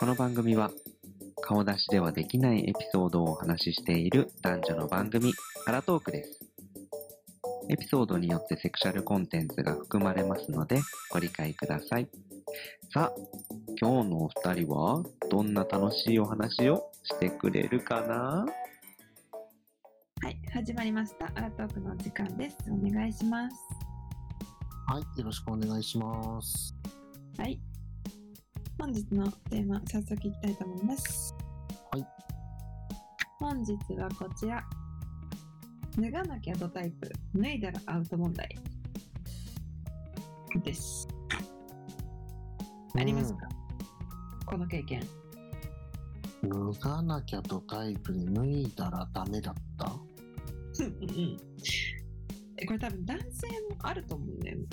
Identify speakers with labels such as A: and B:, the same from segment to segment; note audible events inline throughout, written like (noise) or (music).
A: この番組は顔出しではできないエピソードをお話ししている男女の番組アラトークです。エピソードによってセクシャルコンテンツが含まれますのでご理解ください。さあ、今日のお二人はどんな楽しいお話をしてくれるかな？
B: はい、始まりました。アラトークのお時間です。お願いします。
C: はい、よろしくお願いします。
B: はい。本日のテーマ、早速いきたいと思います。
C: はい。
B: 本日はこちら。脱がなきゃドタイプ、脱いだらアウト問題。です。ありますか、この経験。
C: うん脱がなきゃとタイプで脱いだらダメだった？
B: うんうんえこれ多分男性もあると思うんだよね。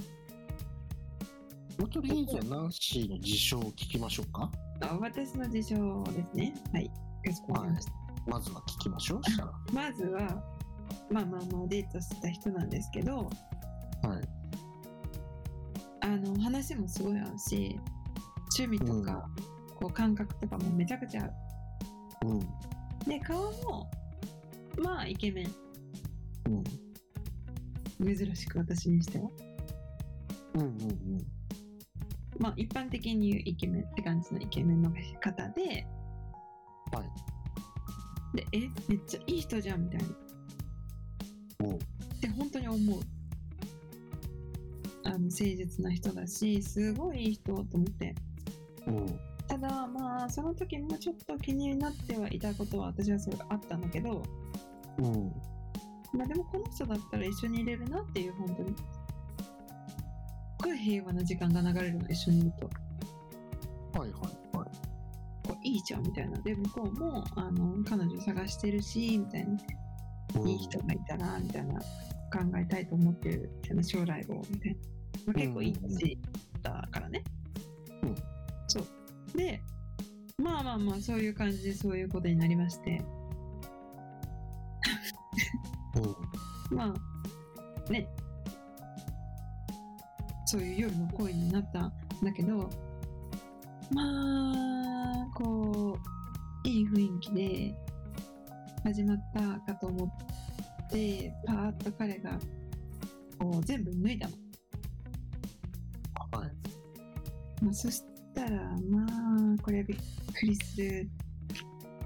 C: もうとりあえずはナンシーの事象を聞きましょうか。
B: あ私の事象ですね。はい。かしこまりました。
C: まずは聞きましょう。したら。
B: まずは、まあまあまあデートした人なんですけど、
C: はい。
B: あの話もすごい合うし、趣味とか、こう感覚とかもめちゃくちゃ合う。
C: うん。
B: で、顔も、まあイケメン。
C: うん。
B: 珍しく私にしては。
C: うんうん
B: まあ一般的に言うイケメンって感じのイケメンの方で、
C: はい。
B: で、え、めっちゃいい人じゃんみたいな。
C: おう
B: って本当に思う。あの誠実な人だし、すごいいい人と思って。
C: うん。
B: ただまあその時もちょっと気になってはいたことは私はそれあったんだけど、
C: うん。
B: まあでもこの人だったら一緒にいれるなっていう本当に。ごい平和な時間が流れるの一緒にいると。
C: はいはいはい。
B: こういいじゃんみたいな。で向こうもあの彼女探してるしみたいな。
C: うん
B: いい人がいたらみたいな考えたいと思ってるみたいな将来をみたいな。まあ、結構いい年だからね。
C: うん
B: そう。で、まあまあまあそういう感じでそういうことになりまして。
C: うん。(laughs)
B: まあ、ね。そういう夜の恋になったんだけど、まあ、こう、いい雰囲気で始まったかと思って、パーッと彼が、こう、全部脱いだの。
C: はい。
B: まあ、そしたら、まあ、これはびっくりする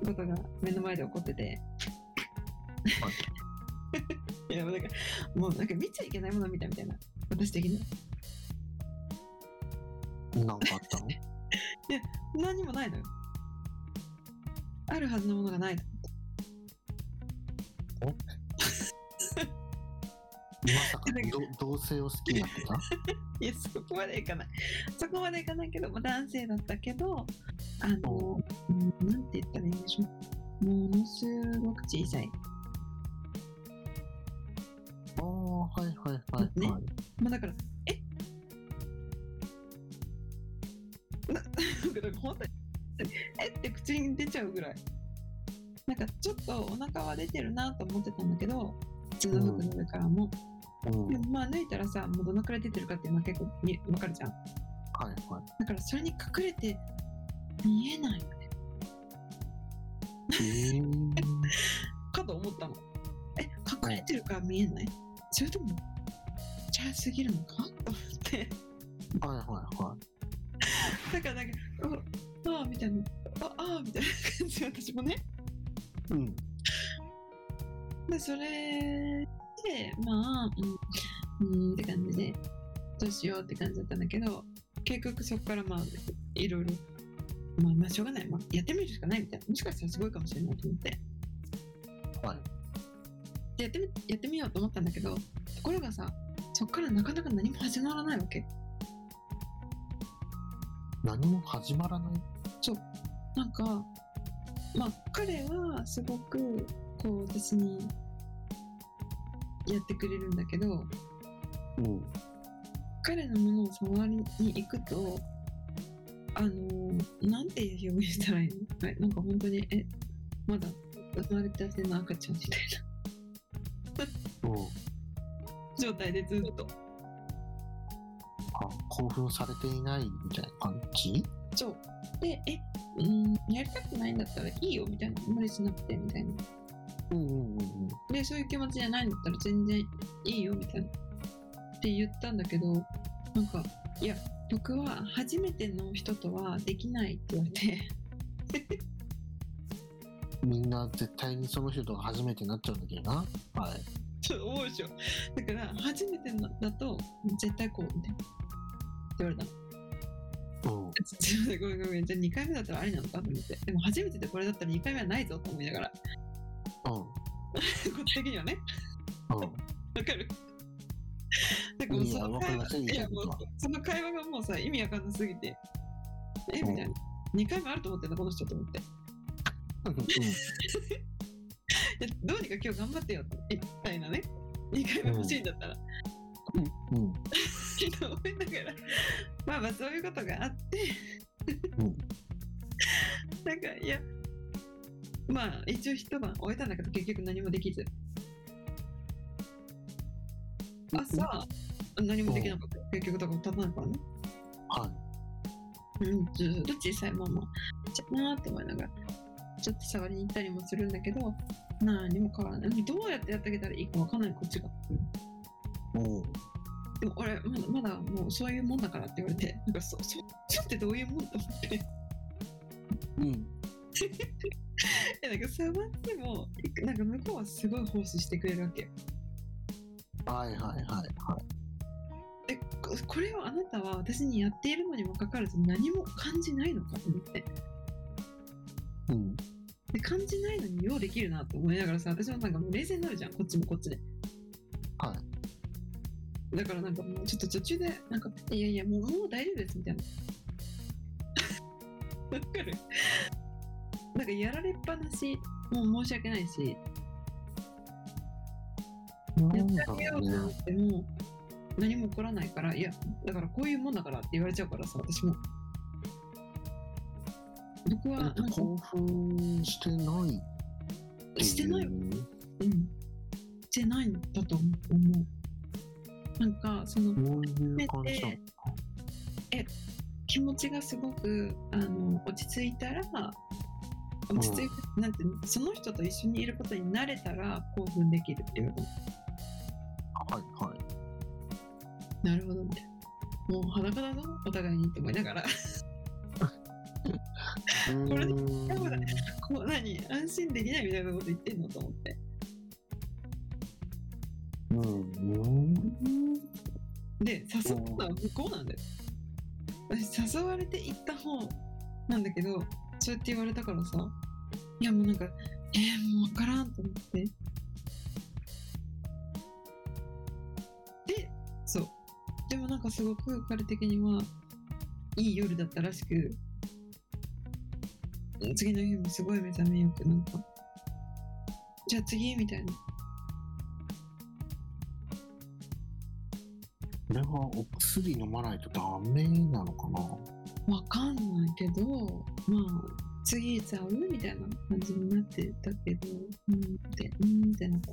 B: ことが目の前で起こってて。(laughs) いや、もうなんか、もうなんか見ちゃいけないもの見たみたいな、私的には。
C: なんかあったの？(laughs)
B: 何にもないのよ。あるはずのものがないと。(laughs)
C: まさかど同性を好きになってた？(laughs)
B: いや、そこまでいかない。そこまでいかないけど、まあ、男性だったけど、あの、うんなんて言ったらいいんでしょう。ものすごく小さい。
C: ああ、はいはいはい
B: ね
C: はい。
B: まあだから、(laughs) えな、なんかなんか本当に、えって口に出ちゃうぐらい。なんかちょっとお腹は出てるなと思ってたんだけど、普通の服の上からも。
C: うん。
B: でもまあ脱いだらさ、もうどのくらい出てるかっていうのは結構見わかるじゃん。
C: はいはい。
B: だからそれに隠れて見えない
C: えー、(laughs)
B: かと思ったの。え、隠れてるから見えない？それとも、チャーすぎるのか？と思って。
C: はいはいはい。
B: だからなんか、あああ、みたいな。あああ、みたいな感じで私もね。
C: うん。
B: で、それで、まあ、うん、うんって感じで、どうしようって感じだったんだけど、結局そこからまあ、いろいろ、まあまあしょうがない。まあ、やってみるしかないみたいな。もしかしたらすごいかもしれないと思って。
C: はい。
B: でやってみやってみようと思ったんだけどところがさそっからなかなか何も始まらないわけ
C: 何も始まらない。
B: なんかまあ彼はすごくこう私にやってくれるんだけど
C: うん。
B: 彼のものを触りに行くとあのなんて表現したらいいの、はい、なんか本当にえまだ生まれたての赤ちゃんみたい
C: うん。
B: な (laughs) 状態でずっと。
C: あ、興奮されていないみたいな感じ？
B: そうでえうん、やりたくないんだったらいいよみたいな、無理しなくてみたいな。
C: うんうんうんうん。
B: で、そういう気持ちじゃないんだったら全然いいよみたいな。って言ったんだけど、なんか、いや、僕は初めての人とはできないって言われて、
C: みんな絶対にその人と初めてになっちゃうんだけどな。はい。
B: そう思うでしょ。だから、初めてのだと絶対こうみたいな。言われたの。
C: うん。
B: すいませんごめんごめん。じゃあ2回目だったらありなのかと思って。でも初めてでこれだったら2回目はないぞと思いながら、
C: うん。
B: こっち的にはね。
C: うん。
B: わかるなんかもその会話いやもうその会話がもうさ意味わかんなすぎてえみたいな2回目あると思ってんだこの人と思ってい
C: うん。(laughs)
B: やどうにか今日頑張ってよみたいなね2回目欲しいんだったら、
C: うん。うん。
B: と (laughs) 思いながらまあまあそういうことがあって
C: うん。
B: なんかいやまあ一応一晩終えたんだけど結局何もできず。朝何もできなかった。よ結局だから立たないからね
C: は
B: うん、ずっと小さいまま。ちゃなーって思いながらちょっと触りに行ったりもするんだけど何も変わらない。どうやってやってあげたらいいかわかんないこっちが。
C: い。も
B: でも俺まだまだもうそういうもんだからって言われてなんかそそそってどういうもんと思って
C: う。うん。(laughs)
B: えなんか触ってもなんか向こうはすごい奉仕してくれるわけよ
C: はいはいはいはい。
B: えここれをあなたは私にやっているのにもかかわらず何も感じないのかと思って
C: うん。
B: で感じないのにようできるなと思いながらさ私もなんかもう冷静になるじゃんこっちもこっちで
C: はい。
B: だからなんかもうちょっと途中でなんかいやいやもうもう大丈夫ですみたいな。(laughs) わかる。なんかやられっぱなしもう申し訳ないし。やって
C: だ
B: あげよ
C: ろう
B: と思っても何も起こらないからいやだからこういうもんだからって言われちゃうからさ私も。僕は
C: 興奮してない。
B: してない。うん。してないんだと思うなんかその
C: そういう感じなの
B: え気持ちがすごくあの落ち着いたら落ち着いて、なんていうのその人と一緒にいることに慣れたら興奮できるっていう。の
C: はいはい。
B: なるほどみたいなもう裸だぞお互いにって思いながら。これ
C: うーん。
B: やばいこう何？安心できないみたいなこと言ってんのと思って。
C: うんうん
B: で誘ったのは向こうなんだよ。私誘われて行った方なんだけどそうやって言われたからさいやもうなんかえー、もう分からんと思って。でそう。でもなんかすごく彼的にはいい夜だったらしく次の日もすごい目覚めよくなんかじゃあ次みたいな
C: これはお薬飲まないとダメなのかな？
B: わかんないけど、まあ、次いつ会うみたいな感じになってたけど、うんって、うんってなった。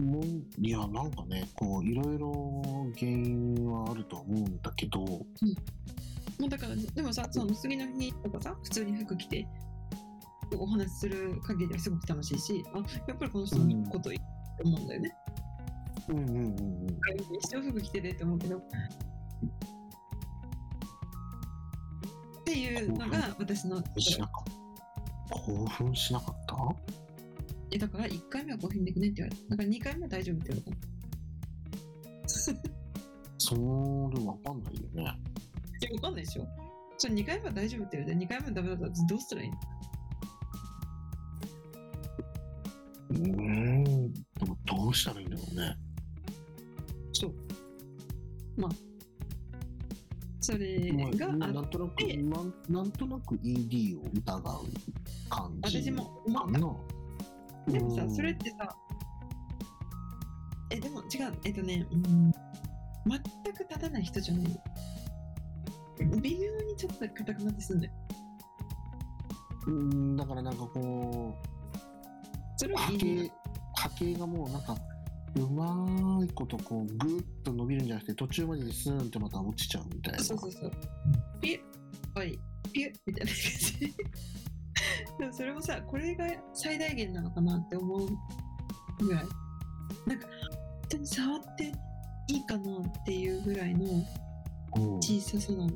C: もういやなんかねこういろいろ原因はあると思うんだけど
B: もうだから、でもさ、その次の日とかさ、普通に服着て、お話しする限りはすごく楽しいし、あ、やっぱりこの人のこといいと思うんだよね。
C: うんうんうんうん
B: 一生服着てるって思うけど。っていうのが私の、
C: しなかった？興奮しなかった？
B: えだから1回目は興奮できないって言われた。だから2回目は大丈夫って言われた。
C: それわかんないよね。
B: いや、わかんないでしょ。それ2回目は大丈夫って言われて、2回目はダメだったらどうしたらいいの？
C: うーん。でもどうしたらいいんだろうね
B: そう。まあ、それが
C: まあ
B: あ
C: なんとなく
B: て
C: なんなんとなく ED を疑う感じ
B: 私も思った。でもさ
C: う、ん
B: それってさ、え、でも違う、えっとね、うん、全く立たない人じゃないの。微妙にちょっと硬くなってすんだよ。
C: うんだからなんかこ
B: それは
C: う波
B: いい
C: 形波形がもうなんかうまいことこうグッと伸びるんじゃなくて途中までにスーンってまた落ちちゃうみたいな。
B: そうそうそう。ピッ。おい。ピュッみたいな感じ。(laughs) でもそれもさこれが最大限なのかなって思うぐらい。なんか本当に触っていいかなっていうぐらいの
C: うん。
B: 小ささなの。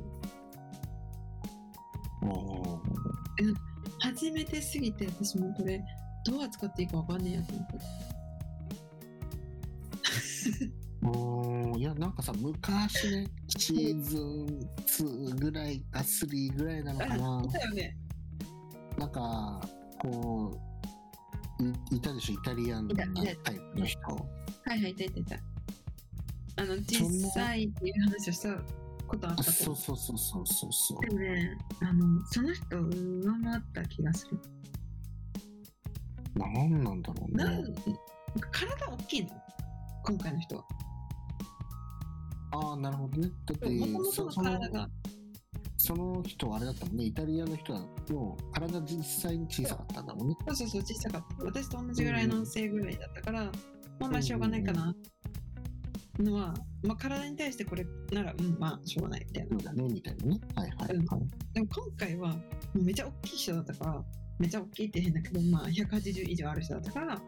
C: うん
B: 初めてすぎて私もこれどう扱っていいかわかんねえやと思って
C: うん。いやなんかさ昔ねシーズン2ぐらいか3ぐらいなのかな。
B: あいたよね。
C: なんかこういいたでしょイタリアンなタイプの人。
B: はいはいいたいたいた。あの実際っていう話をしたことあった
C: そうそうそうそうそうそう。
B: でもねあのその人を上回った気がする。
C: なんなんだろう
B: なん
C: ね
B: 体大きいの？今回の人は。
C: ああなるほどね。だって
B: もともとの
C: そその
B: 体が。
C: その人はあれだったもんね。イタリアの人はもう体実際に小さかったんだもんね。
B: そうそうそう小さかった。私と同じぐらいの背ぐらいだったから、まあまあしょうがないかな。のは、まあ、体に対してこれならうんまあしょうがないみたいな。
C: そうだねみたいなね。はいはいはい、
B: でも今回はもうめちゃ大きい人だったからめちゃ大きいって変だけどまあ180以上ある人だったから。
C: は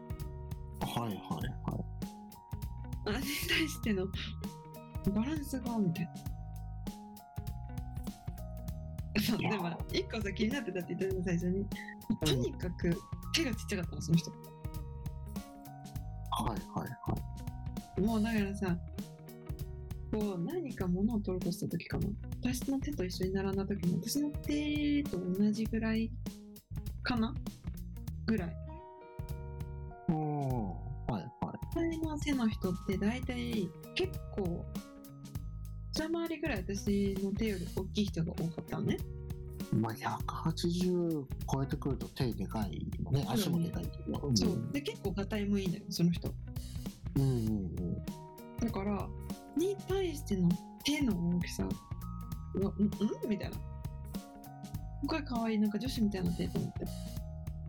C: いはいはい
B: あれに対してのバランスがみたいな。そうでも一個さ気になってたって言ったの最初に。とにかく手がちっちゃかったのその人。
C: はいはいはい。
B: もうだからさこう何か物を取ろうとした時かな。私の手と一緒に並んだ時も私の手と同じぐらいかな。ぐらい。
C: お
B: の背の人って大体結構二回りぐらい私の手より大きい人が多かったのね。
C: まあ180超えてくると手でかいよね。足もでかいけど。うん。
B: そう。で結構がたいもいいのよその人。
C: うんうんうん。
B: だからに対しての手の大きさうわんん？みたいな。すごい可愛いなんか女子みたいな手と思って。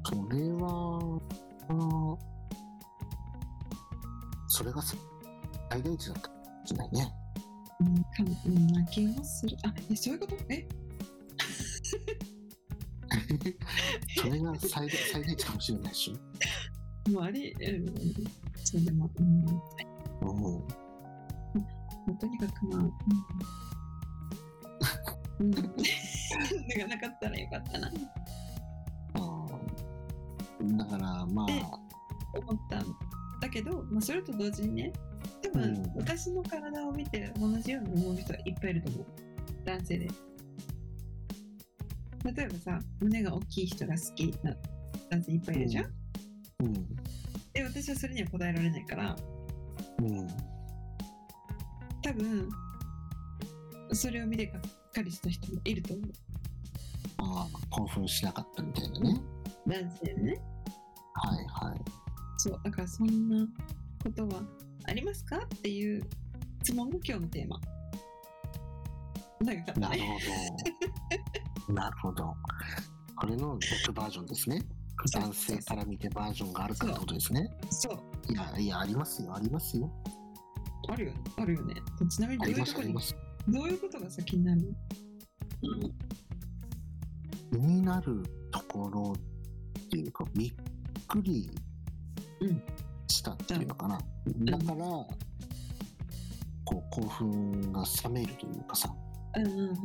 C: それはあのそれがさ最大値だったかもしれないね。
B: うんかうんな気もする。あえそういうこと？え？(laughs)
C: それが最大最大値かもしれないでし。
B: もうありえるそうでも、うん、
C: ょ、うん、
B: まあとにかくまあうん、うん、がなかったらよかったな。
C: うんだからま
B: で
C: あ
B: 思った。んだけど、まあ、それと同時にね多分、
C: うん。
B: 私の体を見て同じように思う人はいっぱいいると思う。男性で。例えばさ胸が大きい人が好きな男性いっぱいいるじゃん、
C: うん。
B: で私はそれには答えられないから。
C: うん。
B: 多分それを見てがっかりした人もいると思う。
C: ああ興奮しなかったみたいなね。
B: 男性でね。
C: はいはい
B: そうだからそんなことはありますかっていう質問が今日のテーマ。長かった
C: なる
B: ね
C: ほど。なるほど。これの逆バージョンですね。
B: そう
C: 男性から見てバージョンがあるかってことですね。
B: そう。
C: いやいやありますよ。ありますよ。
B: あるよね。あるよね。ちなみにどういうとこにどういうことがさ気になる？
C: 気になるところっていうかびっくり
B: うん
C: したっていうのかな、だからこう興奮が冷めるというかさ。
B: うんうんうんうん。
C: っ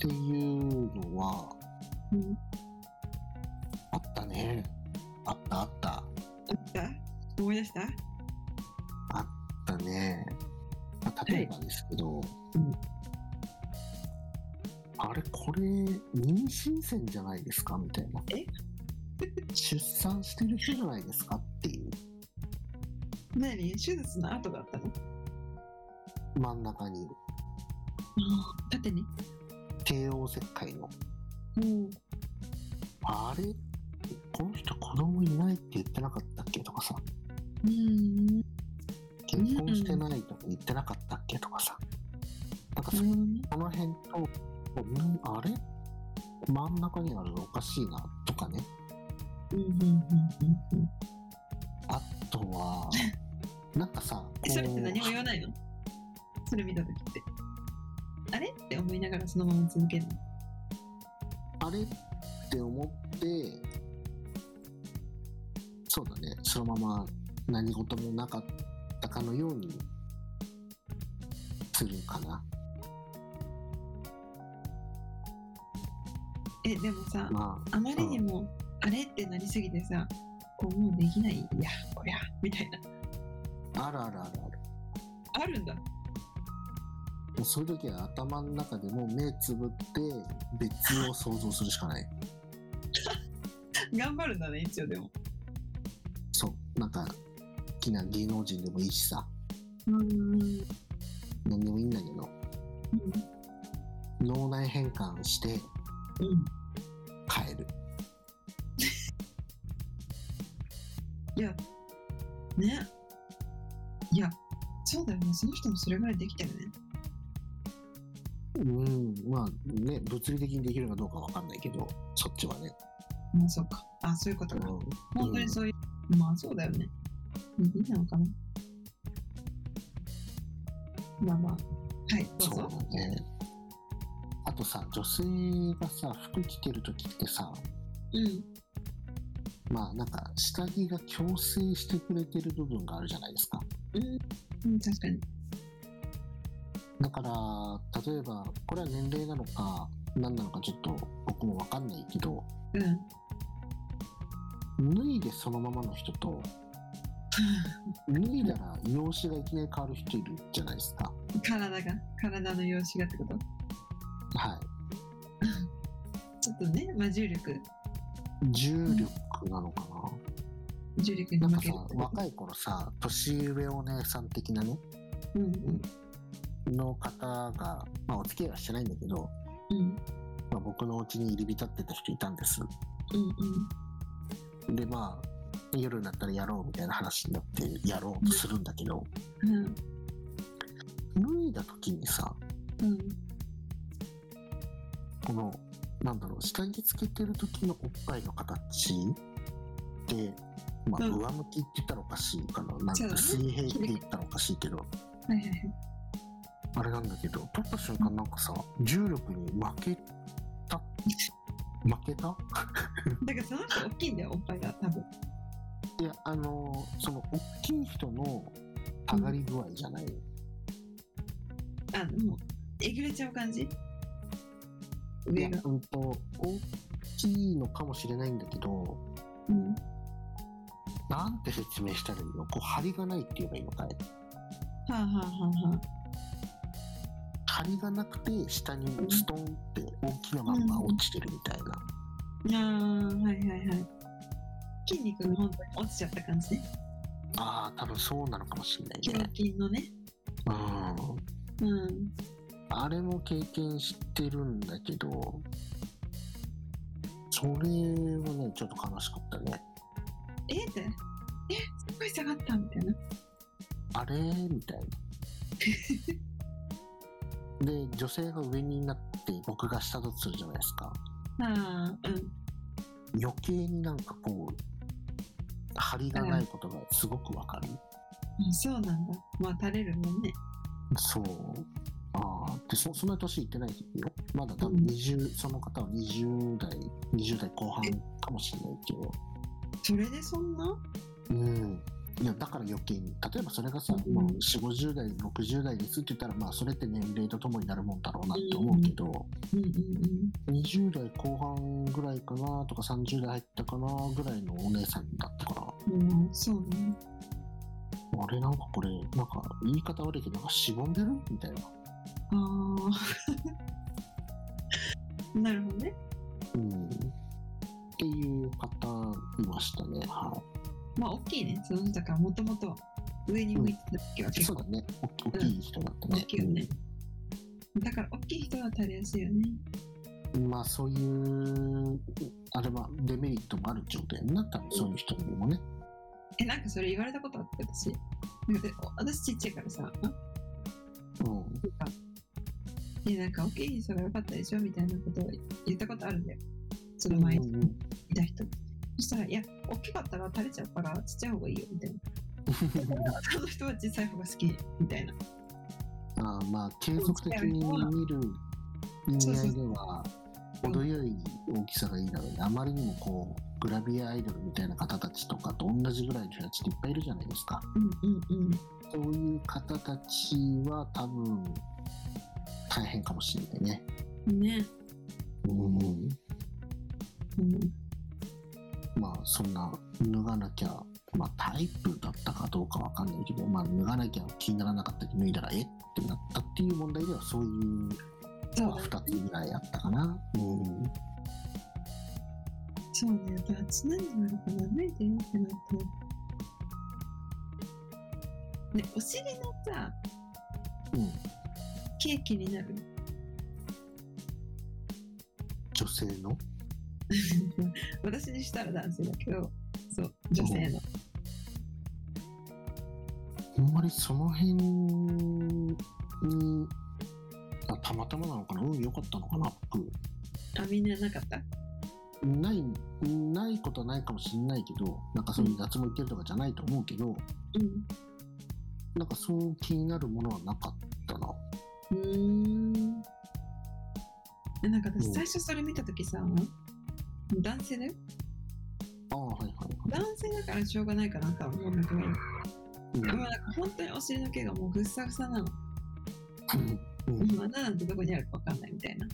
C: ていうのは
B: うん。
C: あったね。あったあった。あ
B: あった？思い出した？
C: ったね、まあ、例えばですけど、
B: うん。
C: あれこれ妊娠線じゃないですか？みたいな。
B: え？
C: 出産してる人じゃないですかっていう。
B: 何手術の後だったの？
C: 真ん中に
B: 縦に？
C: 帝王切開の。
B: うん。
C: あれ？この人子供いないって言ってなかったっけとかさ。
B: うん。
C: 結婚してないとか言ってなかったっけとかさ。なんかそ
B: うん。
C: その辺と、んあれ？真ん中にあるのおかしいなとかね
B: うんうんうんうん
C: あとは (laughs) なんかさ
B: えそれって何も言わないの？それ見た時って。あれ？って思いながらそのまま続けるの？
C: あれって思って、そうだね、そのまま何事もなかったかのようにするかな。
B: えでもさ、
C: ま
B: あまりにもあれってなりすぎてさこうもうできない。いやこりゃみたいな。
C: あ、あるあるあるある。
B: あるんだ。
C: もうそういう時は頭の中でもう目つぶって別を想像するしかない。
B: 頑張るんだね一応でも。
C: そう。なんか、好きな芸能人でもいいしさ、
B: うん。うん
C: 何でもいいんだけど、脳内変換して
B: うん。
C: 変える。
B: いやね。いやそうだよね。その人もそれぐらいできてるね。
C: うん、まあね、物理的にできるかどうかわかんないけど、そっちはね。
B: まあそうか。あそういうことか、
C: うん。
B: 本当にそういう、まあそうだよね。いいなのかな。まあまあ。はい
C: そう
B: ぞ。
C: だね。あとさ、女性がさ、服着てる時ってさ、
B: うん
C: まあなんか下着が矯正してくれてる部分があるじゃないですか。
B: うん、うん、確かに
C: だから、例えば、これは年齢なのか、何なのかちょっと僕もわかんないけど、
B: うん
C: 脱いでそのままの人と、脱いだら容姿がいきなり変わる人いるじゃないですか。
B: 体が体の様子がってこと？
C: は (laughs)
B: ちょっとね、まあ、重力
C: い。重力なのかな？
B: 重力に負ける。って、こと
C: 若い頃さ、年上お姉さん的なね、
B: うんうん。
C: の方が、まあお付き合いはしてないんだけど、
B: うん
C: まあ、僕のお家に入り浸ってた人いたんです。
B: うん。
C: で、まあ、夜になったらやろうみたいな話になってやろうとするんだけど、
B: うん。うん。
C: 脱いだ時にさ、
B: うん。
C: この、なんだろう、下着つけてる時のおっぱいの形？で、まあ、
B: うん。
C: 上向きって言ったらおかしいかな？なんか水平って言ったらおかしいけど、
B: はいはいはい
C: あれなんだけど、取った瞬間なんかさ、重力に負けた？負けた？
B: だからその人大きいんだよおっぱいが多分。
C: いや、あのーその、大きい人の上がり具合じゃない。
B: あもうえぐれちゃう感じ？
C: いやうんと、大きいのかもしれないんだけど、
B: うん。
C: なんて説明したらいいの？こう、張りがないって言えばいいのかい？
B: はあはあはあはあ。
C: 張りがなくて、下にストンって大きなまんま落ちてるみたいな。
B: あーはいはいはい。筋肉が本当に落ちちゃった感じね。
C: ああ、多分そうなのかもしれない
B: 胸
C: ね。
B: 筋のね。
C: うん。
B: うん
C: あれも経験してるんだけど、それはね、ちょっと悲しかったね。
B: え？ってえ？すごい下がったみたいな
C: あれ？みたいな。(laughs) で、女性が上になって僕が下だとするじゃないですか。
B: ああうん
C: 余計になんかこう、張りがないことがすごくわかる。
B: あそうなんだまあ垂れるもんね
C: そう。で、そそんな年いってないよ。まだ多
B: うん
C: 分20、その方は20代、20代後半かもしれないけど。
B: それでそんな？
C: うん。いや、だから余計に。例えばそれがさ、
B: うん
C: もう4、50代、60代ですって言ったら、まあそれって年齢とともになるもんだろうなって思うけど、
B: うんうんうん
C: 20代後半ぐらいかなとか30代入ったかなぐらいのお姉さんだったから、
B: うんそうね
C: あれなんかこれ、なんか言い方悪いけど、なんかしぼんでる？みたいな。
B: ああ (laughs) なるほどね
C: うん。っていう方いましたね。は
B: まあ大きいねその人からもともと上に向いてた時は
C: い。
B: 結構
C: そうだね。お大きい人だったね。
B: 大きいよねだから大きい人は垂れやすいよね
C: うんまあそういう、あれはデメリットもある状態になったの、そういう人にもね。
B: えなんかそれ言われたことあって私なんかで私ちっちゃいからさ
C: うん。
B: なんかいやなんか大きい人が良かったでしょみたいなことを言ったことあるんだよ。その前に。いた人。そしたらいや大きかったら垂れちゃうからちっちゃい方がいいよみたいな。(laughs) その人は小さい方が好きみたいな。
C: あーまあ継続的に見る意味合いでは程よい大きさがいいだろうね。あまりにもこうグラビアアイドルみたいな方たちとかと同じぐらいの人たちっていっぱいいるじゃないですか。
B: うんうんうん。
C: そういう方たちは多分大変かもしれないね。
B: ね。
C: うん。
B: うん。
C: まあそんな脱がなきゃまあタイプだったかどうかわかんないけどまあ脱がなきゃ気にならなかったけど脱いだらえってなったっていう問題ではそういう
B: そう
C: まあ2つぐらいあったかな。うん。
B: そうね脱何時なのかな脱いでってなってねお尻のさ
C: うん
B: ケーキになる。
C: 女性の？(laughs)
B: 私にしたら男性だけどそう女性の。
C: あん。まりその辺にあたまたまなのかな？運良かったのかな？僕
B: あみんななかった？
C: ないないことはないかもしれないけどなんかそういう脱毛行ってるとかじゃないと思うけど、
B: うん。
C: なんかそう気になるものはなかった。な
B: うーん。えなんか
C: うん。
B: 私最初それ見た時さ男性だよ？
C: ああはいはい
B: 男性だからしょうがないかなとは思うんだけど。
C: はい
B: でもなんか本当にお尻の毛がもうぐっさぐさなの。
C: うん。うん。うん
B: 穴なんてどこにあるかわかんないみたいな。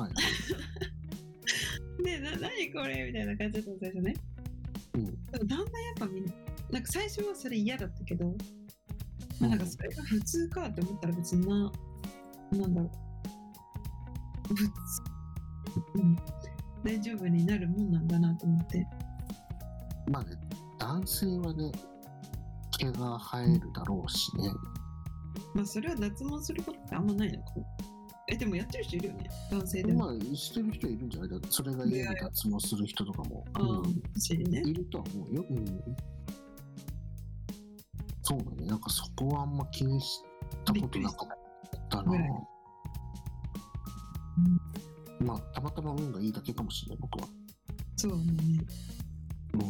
C: はい (laughs)
B: でな何これみたいな感じだったの最初ね。
C: うん。
B: でもだんだんやっぱみんななんか最初はそれ嫌だったけど、まあ、なんかそれが普通かって思ったら別にななんだろう。うん。大丈夫になるもんなんだなと思って。
C: まあね男性はね毛が生えるだろうしね。
B: まあそれは脱毛することってあんまないのかなえでもやってる人いるよね。男性でも、
C: まあしてる人いるんじゃない？だってそれが家で脱毛する人とかも、
B: ああお尻ね。
C: いるとは思うよ、うん、そうだね。なんかそこはあんま気にしたことなかったな。
B: びっくりした
C: まあたまたま運がいいだけかもしれない僕は。
B: そうね。
C: うん。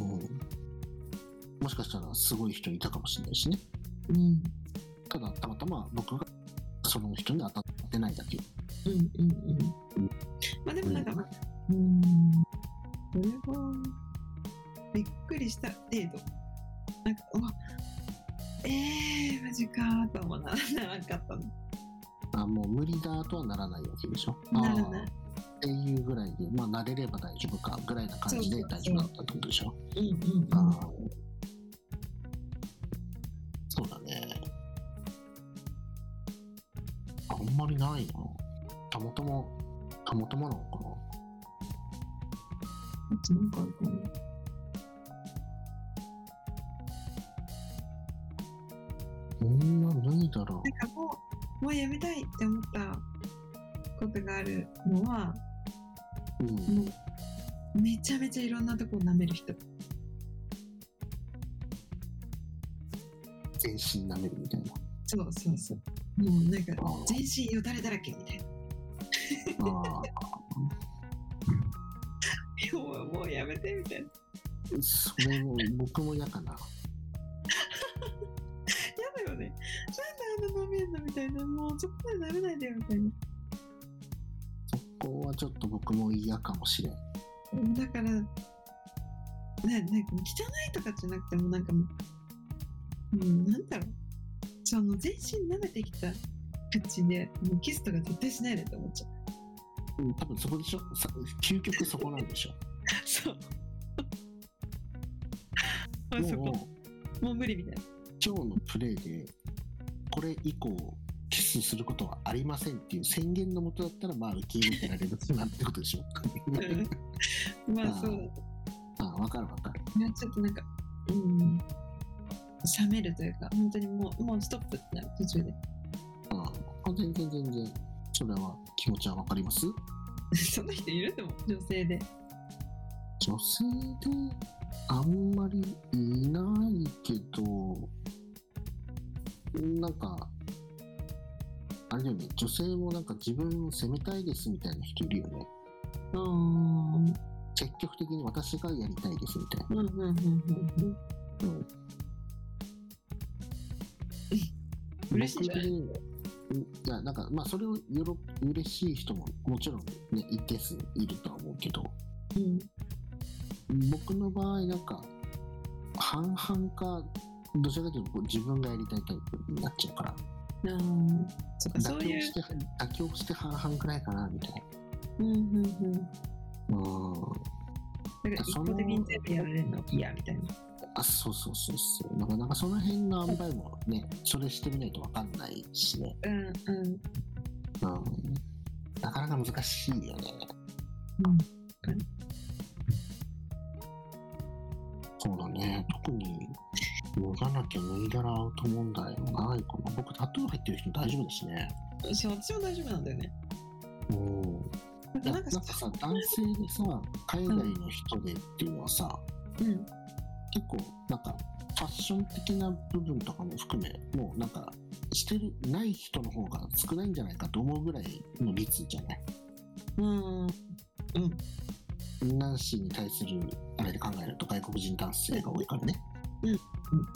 C: もしかしたらすごい人いたかもしれないしね。
B: うん。
C: ただたまたま僕がその人に当たってないだけ。
B: うんうんうんまあでもなんかまあうん。それはびっくりした程度。なんかうわえー、マジかーとは思わな。らなかったの
C: あもう無理だとはならないわけでしょ？
B: ならない。
C: っていうぐらいでまあ慣れれば大丈夫かぐらいな感じで大丈夫だったってことでしょ？
B: うんうん
C: あー。そうだね。あんまりないな。たまたまたまたまなのかな？
B: あとなんかあるかな
C: そんな脱いだら
B: なんかもうもうやめたいって思ったことがあるのは
C: うん。
B: もうめちゃめちゃいろんなとこを舐める人。
C: 全身舐めるみたいな。
B: そうそうそう。もうなんか全身よだれだらけみたいな。
C: あ
B: もう (laughs) もうやめてみたいな。
C: ーそれも僕も嫌かな。(laughs)
B: やだよねであんな舐めんのみたいなもうそこまで舐めないでよみたいな
C: そこはちょっと僕も嫌かもしれん
B: だから、ね、なんか汚いとかじゃなくても、なんかもう、うん、なんだろう。その全身舐めてきた口で、もうキスとか絶対しないでって思っちゃう。
C: うん多分そこでしょ究極そこなんでしょ
B: そう。あそこ、
C: もう
B: もう無理みたいな。
C: 今日のプレーでこれ以降キスすることはありませんっていう宣言のもとだったらまあ受け入れてられるなんてことでしょ
B: うんまあそう。
C: ああ分かる分かる
B: ちょっとなんか、うん、冷めるというか、本当にもう、もうストップってなる途中で。
C: ああ全然全然それは気持ちは分かります？(laughs)
B: そんな人いるでも、女性で。
C: 女性であんまりいないけどなんかあれだよね女性もなんか自分を責めたいですみたいな人いるよね。
B: うん。
C: 積極的に私がやりたいですみたいな。
B: うんうんうんうんうん。
C: うん。
B: 嬉しいじゃない
C: いやなんかまあそれをよろ嬉しい人ももちろんね一定数いるとは思うけど。
B: うん。
C: 僕の場合なんか半々かどちらかというとこう自分がやりたいタイプになっちゃうから。
B: ああそっかそういう。
C: 妥協して半々くらいかなみたい
B: うんうんうん
C: うん。
B: から一方的に全部やられるの嫌みたいな。
C: あそうそうそうそう。なかなかその辺の塩梅もねそれしてみないと分かんないしね、
B: うんうん。
C: うん、なかなか難しいよね。そうだね。特に脱がなきゃ脱いだらアウト問題はないかな。僕タトゥー入ってる人大丈夫ですね。
B: うんそう私も大丈夫なんだよね。
C: うん。
B: なんか
C: さ男性でさ海外の人でっていうのはさ、
B: うん。
C: 結構なんかファッション的な部分とかも含めもうなんかしてるない人の方が少ないんじゃないかと思うぐらいの率じゃない？
B: うん。
C: ナンシーに対するあれで考えると外国人男性が多いからね。
B: うん
C: うん。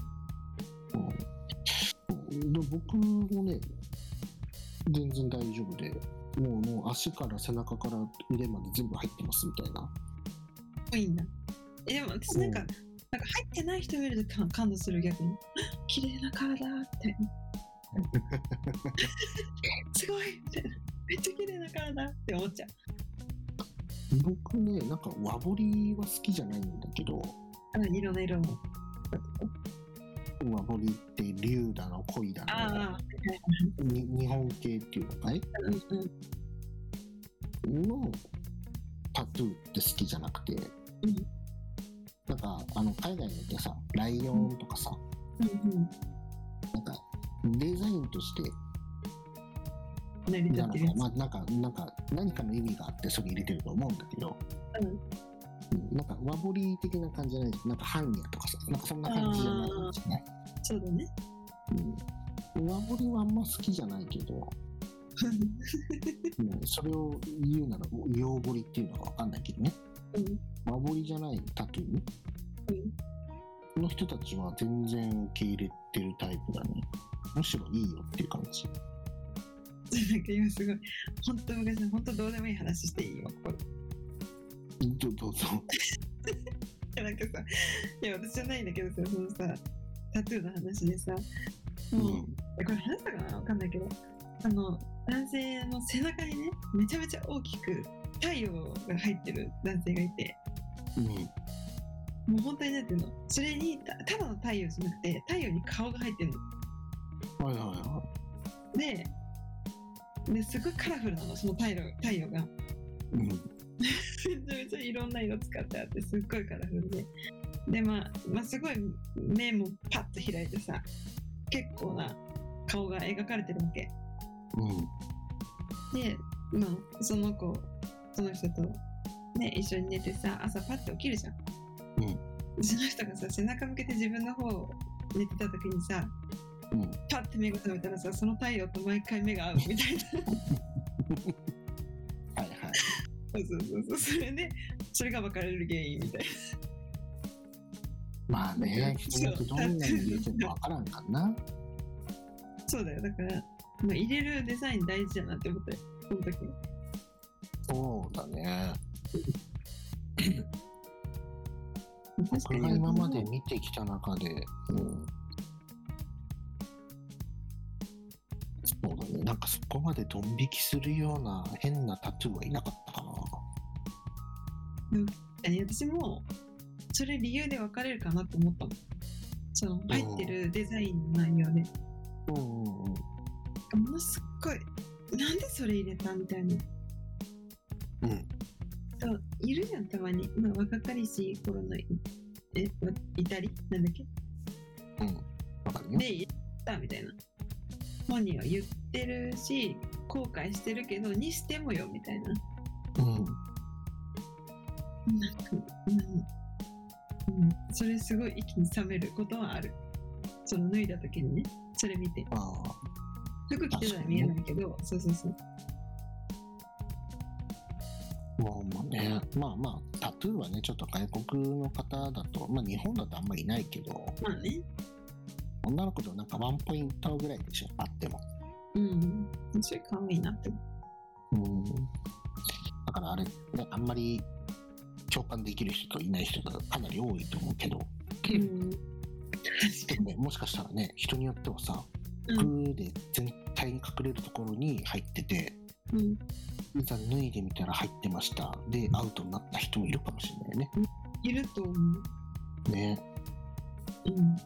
C: で僕もね全然大丈夫でもうもう足から背中から腕まで全部入ってますみたいな。い
B: いんだ。えでも私なんか、
C: うん。
B: なんか入ってない人見ると感感動する逆に。(laughs) 綺麗な体みたいなすごい。みたいなめっちゃ綺麗な体って思っちゃう。
C: 僕ねなんか和彫りは好きじゃないんだけど。
B: あの色の色の
C: 和彫りって竜だの恋だの。に日本系っていうのかい？
B: うんうん
C: のタトゥーって好きじゃなくて、
B: うん
C: なんかあの海外のってさライオンとかさ、
B: うん
C: なんかデザインとして。
B: 成り立
C: なのか
B: ってるやつ
C: まあなん。かなん。か何かの意味があってそれ入れてると思うん。だけど、
B: うん。
C: うんなんか和彫り的な感じじゃないなんか般若とかさなんかそんな感じじゃないかもしれない、
B: そうだね。
C: うん、和彫りはあんま好きじゃないけど、(laughs) うん、それを言うなら洋彫りっていうのかわかんないけどね。
B: うん。
C: 和彫りじゃないタトゥー？
B: うん。
C: の人たちは全然受け入れてるタイプだね。むしろいいよっていう感じ。(laughs)
B: なんか今すごい。本当昔の本当どうでもいい話していいよ。ここで
C: どどうぞ。
B: い (laughs) やなんかさいや私じゃないんだけどさそのさタトゥーの話でさもう、えこれ話したかなわかんないけどあの男性の背中にねめちゃめちゃ大きく太陽が入ってる男性がいて
C: うん。
B: もう本当になんていうの？それにたただの太陽じゃなくて太陽に顔が入ってるの
C: うん。はいはいは
B: でですごいカラフルなのその太陽太陽が
C: い。うん。
B: めちゃめちゃいろんな色使ってあってすっごいカラフルででまあ、まあ、すごい目もパッと開いてさ結構な顔が描かれてるわけ
C: うん。
B: でまあその子その人とね一緒に寝てさ朝パッと起きるじゃん
C: うん。
B: その人がさ背中向けて自分の方を寝てた時にさ
C: うん。
B: パッて目が覚めたらさその太陽と毎回目が合うみたいな。(laughs) そうそうそうそれでそれが別れる原因みたいな
C: まあね、人によってどんなに入れてるかわからんかな。
B: そうだよだから、まあ、入れるデザイン大事だなって思ってその時
C: そうだね。僕が
B: に
C: 今まで見てきた中で、うん。そうだね。なんかそこまでドン引きするような変なタトゥーはいなかったかな。
B: え私もそれ理由で分かれるかなと思ったのその入ってるデザインの内容で
C: うんうんうん。
B: ものすっごいなんでそれ入れたみたいな
C: うん。
B: そういるじゃんたまに、まあ、若かりし頃のいえわいたりなんだっけ？
C: うん。
B: で入れたみたいな本人は言ってるし後悔してるけどにしてもよみたいな
C: うん。
B: うん、うん、それすごい一気に冷めることはある。その脱いだ時にね、それ見て。
C: ああ。
B: 服着てたら見えないけど、そうそうそう。
C: まあまあね、まあまあ、タトゥーはね、ちょっと外国の方だと、まあ日本だとあんまりいないけど、
B: まあね。
C: 女の子となんかワンポイントぐらいでしょ、あっても。
B: うん。それ可愛いなって。
C: うん。だからあれ、ね、あんまり共感できる人といない人がかなり多いと思うけど、
B: うん。
C: でもね、もしかしたらね、人によってはさ、
B: うん。
C: 服で全体に隠れるところに入ってて、
B: うん。
C: いざ脱いでみたら入ってました。で、アウトになった人もいるかもしれないね。
B: いると思う。
C: ね。
B: うん。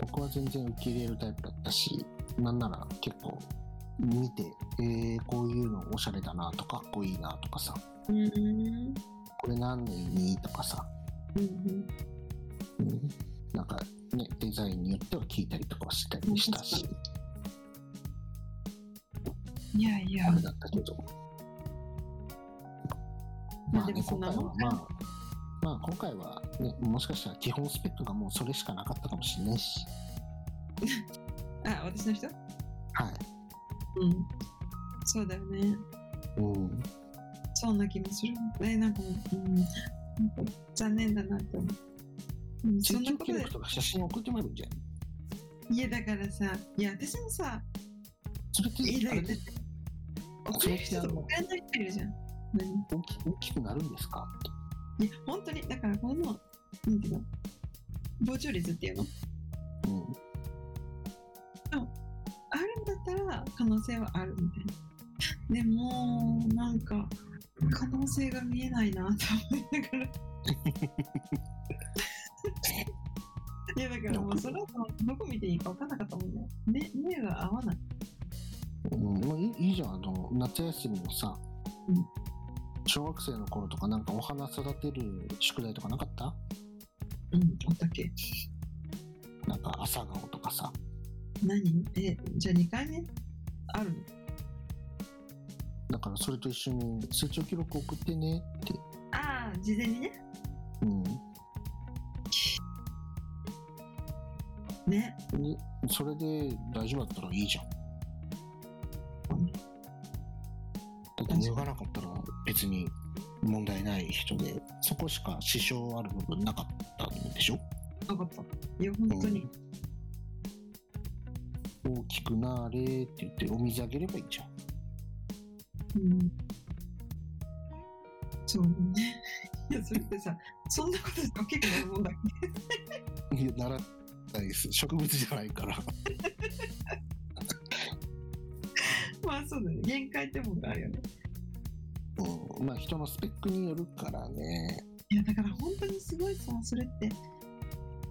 C: 僕は全然受け入れるタイプだったし、なんなら結構見て、えー、こういうのおしゃれだなとか、かっこいいなとかさ、
B: うん。
C: これ何の意味とかさ、
B: うん。
C: うん、なんかね、デザインによっては聞いたりとかはしたりしたし、
B: いやいや
C: あ。れだったけど。まあね、今回は、まあ、まあ今回はね、もしかしたら基本スペックがもうそれしかなかったかもしれないし、(laughs)
B: あ、私の人？
C: はい。
B: うん。そうだよね。
C: うん。
B: そんな気もする。え、なんかもう、うん。なんか残念だなって思う。うん、そんなことで
C: とか写真送ってもらうんじゃん。
B: い？やだからさ、いや私もさ、
C: それって、あれで
B: 送れる人と送らない人いるじゃん。何
C: 大き大きくなるんですか？
B: いや、本当に、だからこの、なんていうの膨張率っていうの？
C: うん。
B: あるんだったら可能性はあるみたいな。でも、なんか、可能性が見えないなと思いながら。いや、だからもうそれはどこ見ていいか分からなかったもんね。目目が合わない。
C: うん、もういいいいじゃん、あの、夏休みのさ、
B: うん
C: 小学生の頃とかなんかお花育てる宿題とかなかった？
B: うん、あったっけ？
C: なんか朝顔とかさ。
B: 何？え、じゃあ2回目？あるの？
C: だからそれと一緒に成長記録送ってねって。
B: ああ、事前にね。
C: うん。
B: ね。
C: で、それで大丈夫だったらいいじゃん。だって脱がなかったら別に問題ない人で、そこしか支障ある部分なかったんでしょ？
B: なかった。いや、本当に。
C: 大きくなれって言ってお水あげればいいじゃん。
B: うん。そうね。(laughs) いや、それってさ、そんなことで大きくなるもんだっ
C: いや、習ったないです。植物じゃないから。
B: け (laughs) まあそうだね。限界ってもんがあるよね。
C: うん。まあ人のスペックによるからね。
B: いや、だから本当にすごいさ、それって、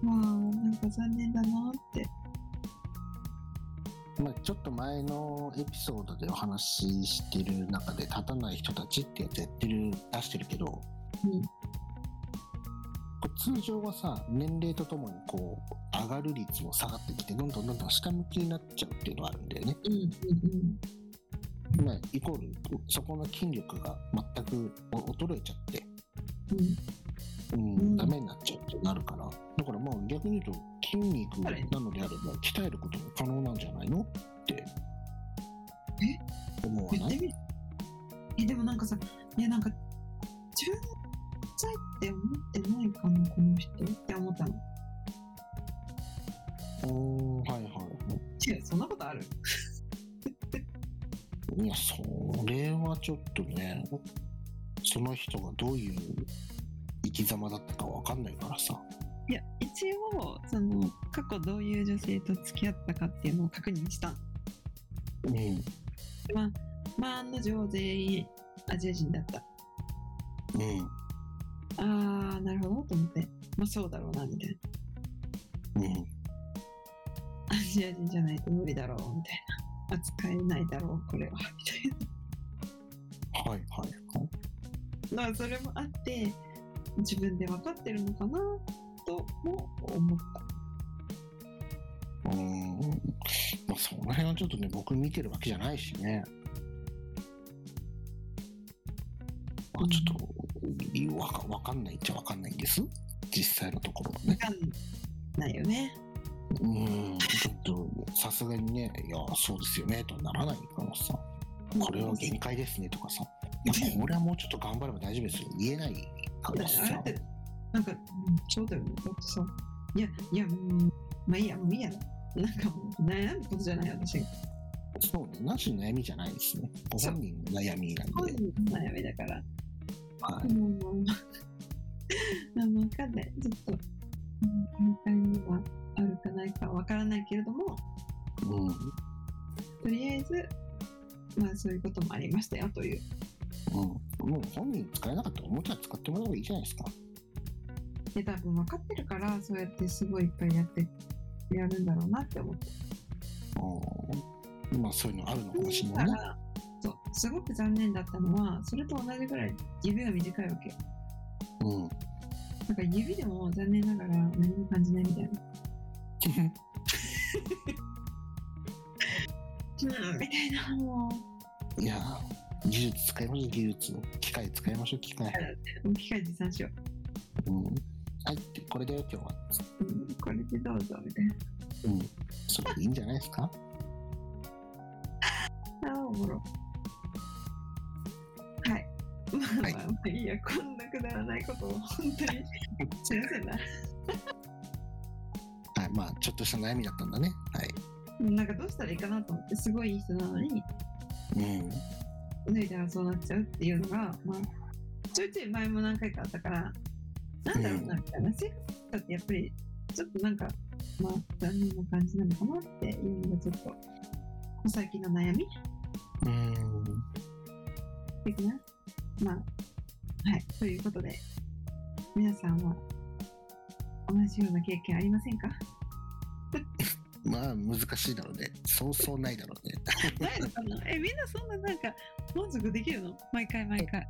B: まあ、なんか残念だなって。
C: まあちょっと前のエピソードでお話ししてる中で立たない人たちってやつやってる、出してるけど、
B: うん。
C: 通常はさ、年齢とともにこう、上がる率も下がってきて、どんどんどんどん下向きになっちゃうっていうのがあるんだよね。
B: うんうん
C: まあ、イコール、そこの筋力が全く衰えちゃって、
B: うん。
C: うん、
B: うん
C: ダメになっちゃうってなるから、だからまあ逆に言うと、筋肉なのであれば鍛えることも可能なんじゃないの？って。思わない？
B: え、でもなんかさ、いやなんか、自分の歳って思ってないかな、この人？って思ったの。
C: おーはいはい。
B: 違う、そんなことある？
C: いや、それはちょっとね、その人がどういう生き様だったかわかんないからさ。
B: いや、一応、その、過去どういう女性と付き合ったかっていうのを確認したの。
C: うん。
B: まあ、まあ、案の定全員アジア人だった。
C: うん。
B: あー、なるほど、と思って。まあ、そうだろうな、みたいな。
C: うん。
B: アジア人じゃないと無理だろう、みたいな。扱えないだろう、これは、みたいな。
C: はいはいはい。
B: だからそれもあって自分で分かってるのかなとも思った
C: うーん。まあその辺はちょっとね、僕見てるわけじゃないしね。まあちょっと、わかわかんないっちゃわかんないんです。実際のところはね。
B: ないよね
C: うーん。ちょっと、さすがにね、いや、そうですよね、とはならないからさ。これは限界ですねとかさ。いや、これはもうちょっと頑張れば大丈夫ですよ。言えないからさ。
B: あれってなんか、うんそうだよねだってさいやいやもうまあいいやもういいやなんか悩むことじゃない私が
C: そうね、なしの悩みじゃないですね。ご本人の悩みなんで。
B: 本人の悩みだから。
C: はい。
B: もう、もう、なんもわかんない。ちょっと、うん他にはあるかないかわからないけれども、
C: うん。
B: とりあえず、まあそういうこともありましたよという。
C: うん。もう本人使えなかったらおもちゃ使ってもらえばいいじゃないですか。
B: で、多分分かってるから、そうやってすごいいっぱいやって、やるんだろうなって思って。
C: うん。まあそういうのあるのかもしれないね。
B: そう、すごく残念だったのは、それと同じぐらい指が短いわけ。
C: うん。
B: なんか指でも残念ながら何も感じないみたいな。うん、(laughs) みたいな、も
C: いやー、技術使いましょう、技術。機械使いましょう、機械。
B: う、機械持参しよ
C: うん。はい、これだよ、今日は。
B: う。うん、これでどうぞ、みたいな。
C: うん。それでいいんじゃないですか？
B: ああ、おもろ。はい。まあ
C: はい
B: まあまあいいや、こんなくだらないことを本当にすいませんな。
C: はい、まあ、ちょっとした悩みだったんだね。はい。
B: なんかどうしたらいいかなと思って、すごいいい人なのに、
C: うん。
B: 脱いだらそうなっちゃうっていうのが、まあ、ちょいちょい前も何回かあったから、なんだろうな、みたいな。ってやっぱり、ちょっとなんか、まあ、残念な感じなのかなっていうのがちょっと、最近の悩み
C: うん。
B: 的な。まあ、はい。ということで、皆さんは、同じような経験ありませんか？(laughs)
C: まあ、難しいだろうね。そうそうないだろうね。(laughs)
B: ないのかな？え、みんなそんななんか、満足できるの？毎回毎回。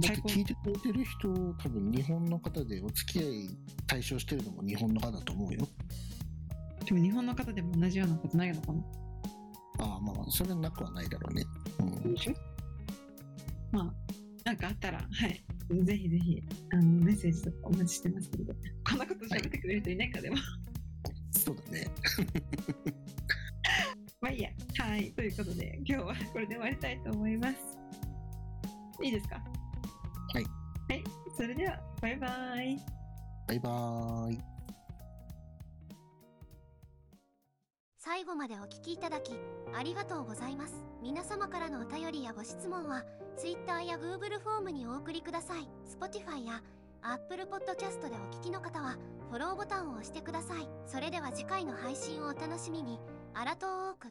C: だって聞いてくれてる人、多分日本の方でお付き合い対象してるのも日本の方だと思うよ。
B: でも日本の方でも同じようなことないのかな？
C: ああ、まあ、それなくはないだろうね。うん。
B: まあ、なんかあったら、はい。ぜひぜひ、あの、メッセージとかお待ちしてますので。こんなこと喋ってくれる人いないか、でも。
C: そうだね。
B: まあいいや。はい。ということで、今日はこれで終わりたいと思います。いいですか？
C: はい。
B: はい。それでは、バイバイ。
C: バイバーイ。
D: 最後までお聞きいただきありがとうございます皆様からのお便りやご質問は Twitter や Google フォームにお送りください Spotify や Apple Podcast でお聞きの方はフォローボタンを押してくださいそれでは次回の配信をお楽しみにアラトーーク